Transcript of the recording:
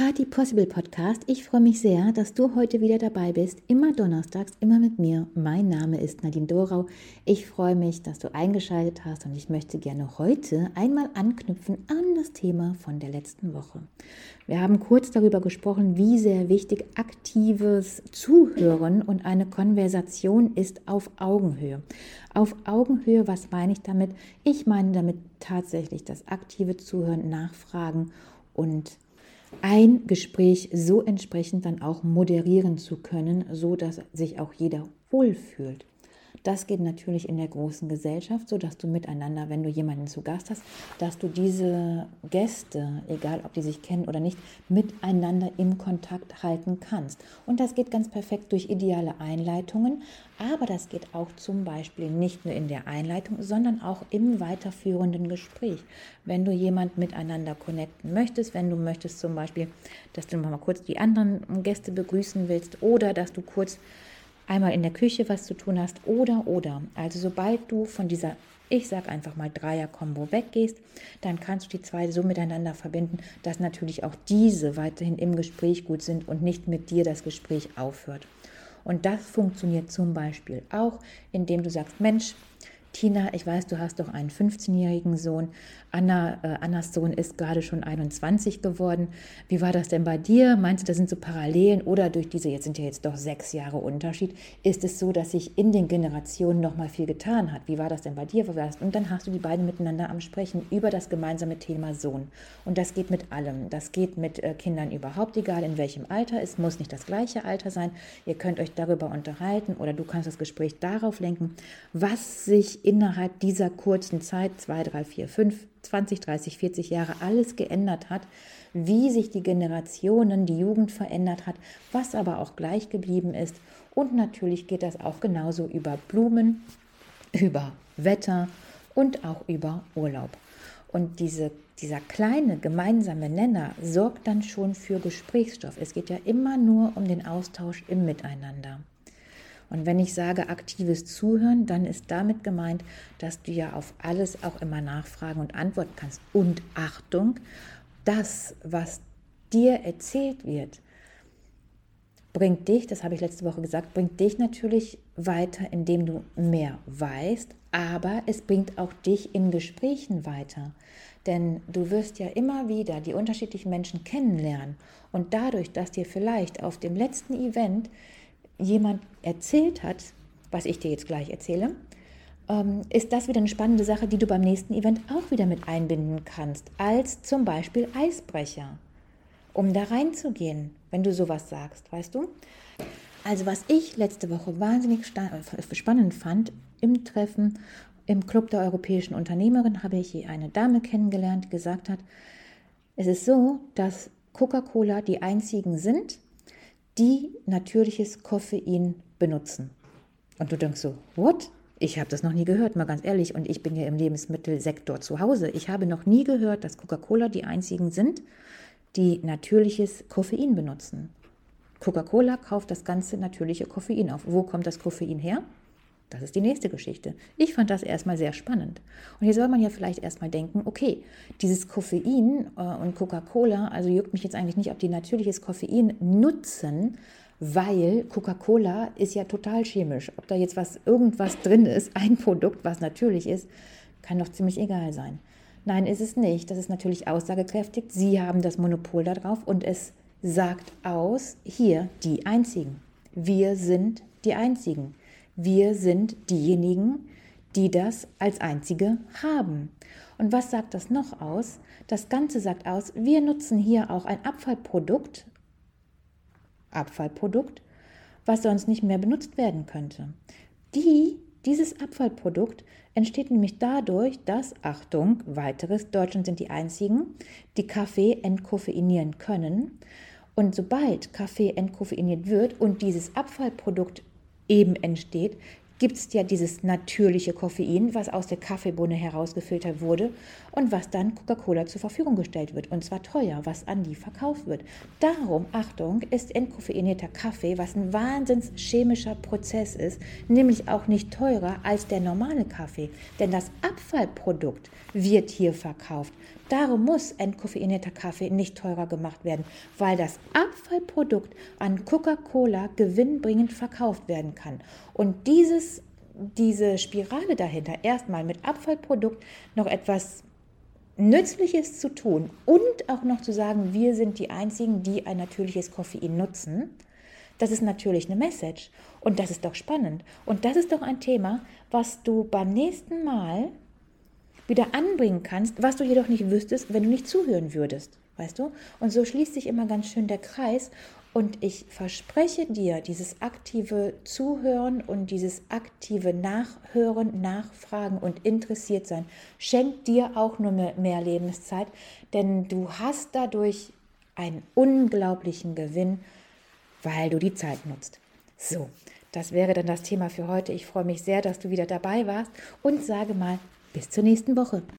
Party Possible Podcast. Ich freue mich sehr, dass du heute wieder dabei bist. Immer donnerstags, immer mit mir. Mein Name ist Nadine Dorau. Ich freue mich, dass du eingeschaltet hast und ich möchte gerne heute einmal anknüpfen an das Thema von der letzten Woche. Wir haben kurz darüber gesprochen, wie sehr wichtig aktives Zuhören und eine Konversation ist auf Augenhöhe. Auf Augenhöhe, was meine ich damit? Ich meine damit tatsächlich das aktive Zuhören, Nachfragen und ein Gespräch so entsprechend dann auch moderieren zu können, so dass sich auch jeder wohlfühlt. Das geht natürlich in der großen Gesellschaft, so dass du miteinander, wenn du jemanden zu Gast hast, dass du diese Gäste, egal ob die sich kennen oder nicht, miteinander im Kontakt halten kannst. Und das geht ganz perfekt durch ideale Einleitungen, aber das geht auch zum Beispiel nicht nur in der Einleitung, sondern auch im weiterführenden Gespräch. Wenn du jemand miteinander connecten möchtest, wenn du möchtest zum Beispiel, dass du mal kurz die anderen Gäste begrüßen willst oder dass du kurz einmal in der Küche was zu tun hast oder oder. Also sobald du von dieser, ich sag einfach mal Dreier-Kombo weggehst, dann kannst du die zwei so miteinander verbinden, dass natürlich auch diese weiterhin im Gespräch gut sind und nicht mit dir das Gespräch aufhört. Und das funktioniert zum Beispiel auch, indem du sagst, Mensch, Tina, ich weiß, du hast doch einen 15-jährigen Sohn. Anna, äh, Annas Sohn ist gerade schon 21 geworden. Wie war das denn bei dir? Meinst du, das sind so Parallelen oder durch diese, jetzt sind ja jetzt doch sechs Jahre Unterschied, ist es so, dass sich in den Generationen noch mal viel getan hat? Wie war das denn bei dir? Und dann hast du die beiden miteinander am Sprechen über das gemeinsame Thema Sohn. Und das geht mit allem. Das geht mit äh, Kindern überhaupt, egal in welchem Alter. Es muss nicht das gleiche Alter sein. Ihr könnt euch darüber unterhalten oder du kannst das Gespräch darauf lenken, was sich innerhalb dieser kurzen Zeit, zwei, drei, vier, fünf 20, 30, 40 Jahre alles geändert hat, wie sich die Generationen, die Jugend verändert hat, was aber auch gleich geblieben ist. Und natürlich geht das auch genauso über Blumen, über Wetter und auch über Urlaub. Und diese, dieser kleine gemeinsame Nenner sorgt dann schon für Gesprächsstoff. Es geht ja immer nur um den Austausch im Miteinander. Und wenn ich sage aktives Zuhören, dann ist damit gemeint, dass du ja auf alles auch immer nachfragen und antworten kannst. Und Achtung, das, was dir erzählt wird, bringt dich, das habe ich letzte Woche gesagt, bringt dich natürlich weiter, indem du mehr weißt, aber es bringt auch dich in Gesprächen weiter. Denn du wirst ja immer wieder die unterschiedlichen Menschen kennenlernen und dadurch, dass dir vielleicht auf dem letzten Event jemand erzählt hat, was ich dir jetzt gleich erzähle, ähm, ist das wieder eine spannende Sache, die du beim nächsten Event auch wieder mit einbinden kannst, als zum Beispiel Eisbrecher, um da reinzugehen, wenn du sowas sagst, weißt du? Also was ich letzte Woche wahnsinnig spannend fand im Treffen im Club der europäischen Unternehmerin, habe ich eine Dame kennengelernt, die gesagt hat, es ist so, dass Coca-Cola die einzigen sind, die natürliches Koffein benutzen. Und du denkst so, what? Ich habe das noch nie gehört, mal ganz ehrlich. Und ich bin ja im Lebensmittelsektor zu Hause. Ich habe noch nie gehört, dass Coca-Cola die einzigen sind, die natürliches Koffein benutzen. Coca-Cola kauft das ganze natürliche Koffein auf. Wo kommt das Koffein her? Das ist die nächste Geschichte. Ich fand das erstmal sehr spannend. Und hier soll man ja vielleicht erstmal denken, okay, dieses Koffein äh, und Coca-Cola, also juckt mich jetzt eigentlich nicht, ob die natürliches Koffein nutzen, weil Coca-Cola ist ja total chemisch. Ob da jetzt was irgendwas drin ist, ein Produkt, was natürlich ist, kann doch ziemlich egal sein. Nein, ist es nicht. Das ist natürlich aussagekräftig. Sie haben das Monopol darauf und es sagt aus, hier die Einzigen. Wir sind die Einzigen. Wir sind diejenigen, die das als einzige haben. Und was sagt das noch aus? Das Ganze sagt aus, wir nutzen hier auch ein Abfallprodukt, Abfallprodukt, was sonst nicht mehr benutzt werden könnte. Die, dieses Abfallprodukt entsteht nämlich dadurch, dass, Achtung, weiteres, Deutschland sind die einzigen, die Kaffee entkoffeinieren können. Und sobald Kaffee entkoffeiniert wird und dieses Abfallprodukt eben entsteht, gibt es ja dieses natürliche Koffein, was aus der Kaffeebohne herausgefiltert wurde und was dann Coca-Cola zur Verfügung gestellt wird. Und zwar teuer, was an die verkauft wird. Darum, Achtung, ist entkoffeinierter Kaffee, was ein wahnsinns chemischer Prozess ist, nämlich auch nicht teurer als der normale Kaffee. Denn das Abfallprodukt wird hier verkauft. Darum muss entkoffeinierter Kaffee nicht teurer gemacht werden, weil das Abfallprodukt an Coca-Cola gewinnbringend verkauft werden kann. Und dieses, diese Spirale dahinter, erstmal mit Abfallprodukt noch etwas Nützliches zu tun und auch noch zu sagen, wir sind die Einzigen, die ein natürliches Koffein nutzen, das ist natürlich eine Message. Und das ist doch spannend. Und das ist doch ein Thema, was du beim nächsten Mal wieder anbringen kannst, was du jedoch nicht wüsstest, wenn du nicht zuhören würdest. Weißt du? Und so schließt sich immer ganz schön der Kreis. Und ich verspreche dir, dieses aktive Zuhören und dieses aktive Nachhören, Nachfragen und interessiert sein schenkt dir auch nur mehr Lebenszeit, denn du hast dadurch einen unglaublichen Gewinn, weil du die Zeit nutzt. So, das wäre dann das Thema für heute. Ich freue mich sehr, dass du wieder dabei warst und sage mal bis zur nächsten Woche.